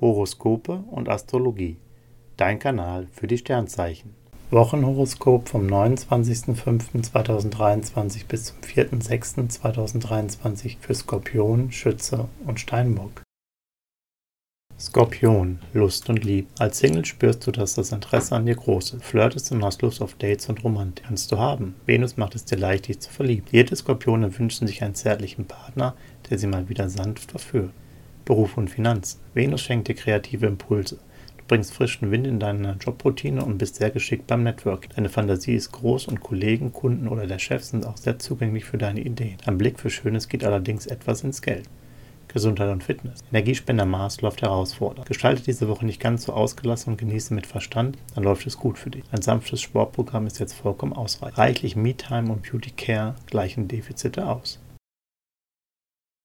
Horoskope und Astrologie. Dein Kanal für die Sternzeichen. Wochenhoroskop vom 29.05.2023 bis zum 4.06.2023 für Skorpion, Schütze und Steinbock. Skorpion, Lust und Liebe. Als Single spürst du, dass das Interesse an dir groß ist. Flirtest und hast Lust auf Dates und Romantik. Kannst du haben. Venus macht es dir leicht, dich zu verlieben. Jede Skorpione wünschen sich einen zärtlichen Partner, der sie mal wieder sanft verführt. Beruf und Finanzen. Venus schenkt dir kreative Impulse. Du bringst frischen Wind in deine Jobroutine und bist sehr geschickt beim Network. Deine Fantasie ist groß und Kollegen, Kunden oder der Chef sind auch sehr zugänglich für deine Ideen. Dein Blick für Schönes geht allerdings etwas ins Geld. Gesundheit und Fitness. Energiespender Mars läuft herausfordernd. Gestalte diese Woche nicht ganz so ausgelassen und genieße mit Verstand, dann läuft es gut für dich. Ein sanftes Sportprogramm ist jetzt vollkommen ausreichend. Reichlich Me-Time und Beauty Care gleichen Defizite aus.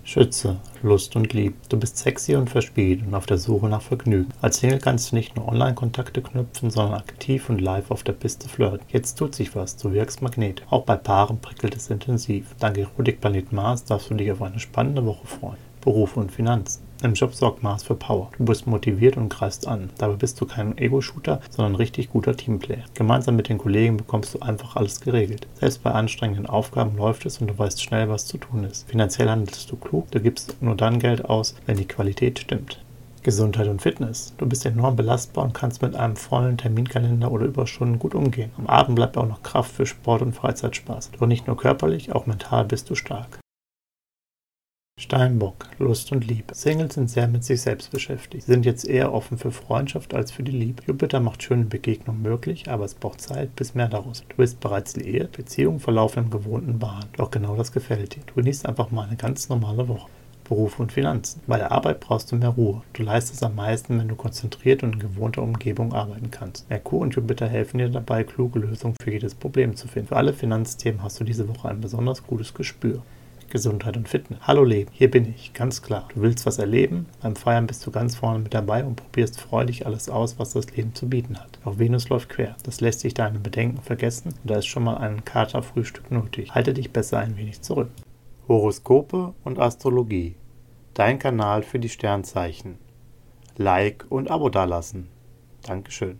Schütze, Lust und Liebe. Du bist sexy und verspielt und auf der Suche nach Vergnügen. Als Single kannst du nicht nur Online-Kontakte knüpfen, sondern aktiv und live auf der Piste flirten. Jetzt tut sich was, du wirkst Magnet. Auch bei Paaren prickelt es intensiv. Dank Erotikplanet Mars darfst du dich auf eine spannende Woche freuen. Beruf und Finanzen. Im Job sorgt Mars für Power. Du bist motiviert und greifst an. Dabei bist du kein Ego-Shooter, sondern ein richtig guter Teamplayer. Gemeinsam mit den Kollegen bekommst du einfach alles geregelt. Selbst bei anstrengenden Aufgaben läuft es und du weißt schnell, was zu tun ist. Finanziell handelst du klug, du gibst nur dann Geld aus, wenn die Qualität stimmt. Gesundheit und Fitness. Du bist enorm belastbar und kannst mit einem vollen Terminkalender oder Überstunden gut umgehen. Am Abend bleibt auch noch Kraft für Sport und Freizeitspaß. Doch nicht nur körperlich, auch mental bist du stark. Steinbock, Lust und Liebe. Singles sind sehr mit sich selbst beschäftigt. Sie sind jetzt eher offen für Freundschaft als für die Liebe. Jupiter macht schöne Begegnungen möglich, aber es braucht Zeit, bis mehr daraus. Du bist bereits liiert, Beziehungen verlaufen in gewohnten Bahnen. Doch genau das gefällt dir. Du genießt einfach mal eine ganz normale Woche. Beruf und Finanzen. Bei der Arbeit brauchst du mehr Ruhe. Du leistest am meisten, wenn du konzentriert und in gewohnter Umgebung arbeiten kannst. Merkur und Jupiter helfen dir dabei, kluge Lösungen für jedes Problem zu finden. Für alle Finanzthemen hast du diese Woche ein besonders gutes Gespür. Gesundheit und Fitness. Hallo Leben, hier bin ich, ganz klar. Du willst was erleben, beim Feiern bist du ganz vorne mit dabei und probierst freudig alles aus, was das Leben zu bieten hat. Auch Venus läuft quer. Das lässt sich deine Bedenken vergessen und da ist schon mal ein Katerfrühstück nötig. Halte dich besser ein wenig zurück. Horoskope und Astrologie. Dein Kanal für die Sternzeichen. Like und Abo dalassen. Dankeschön.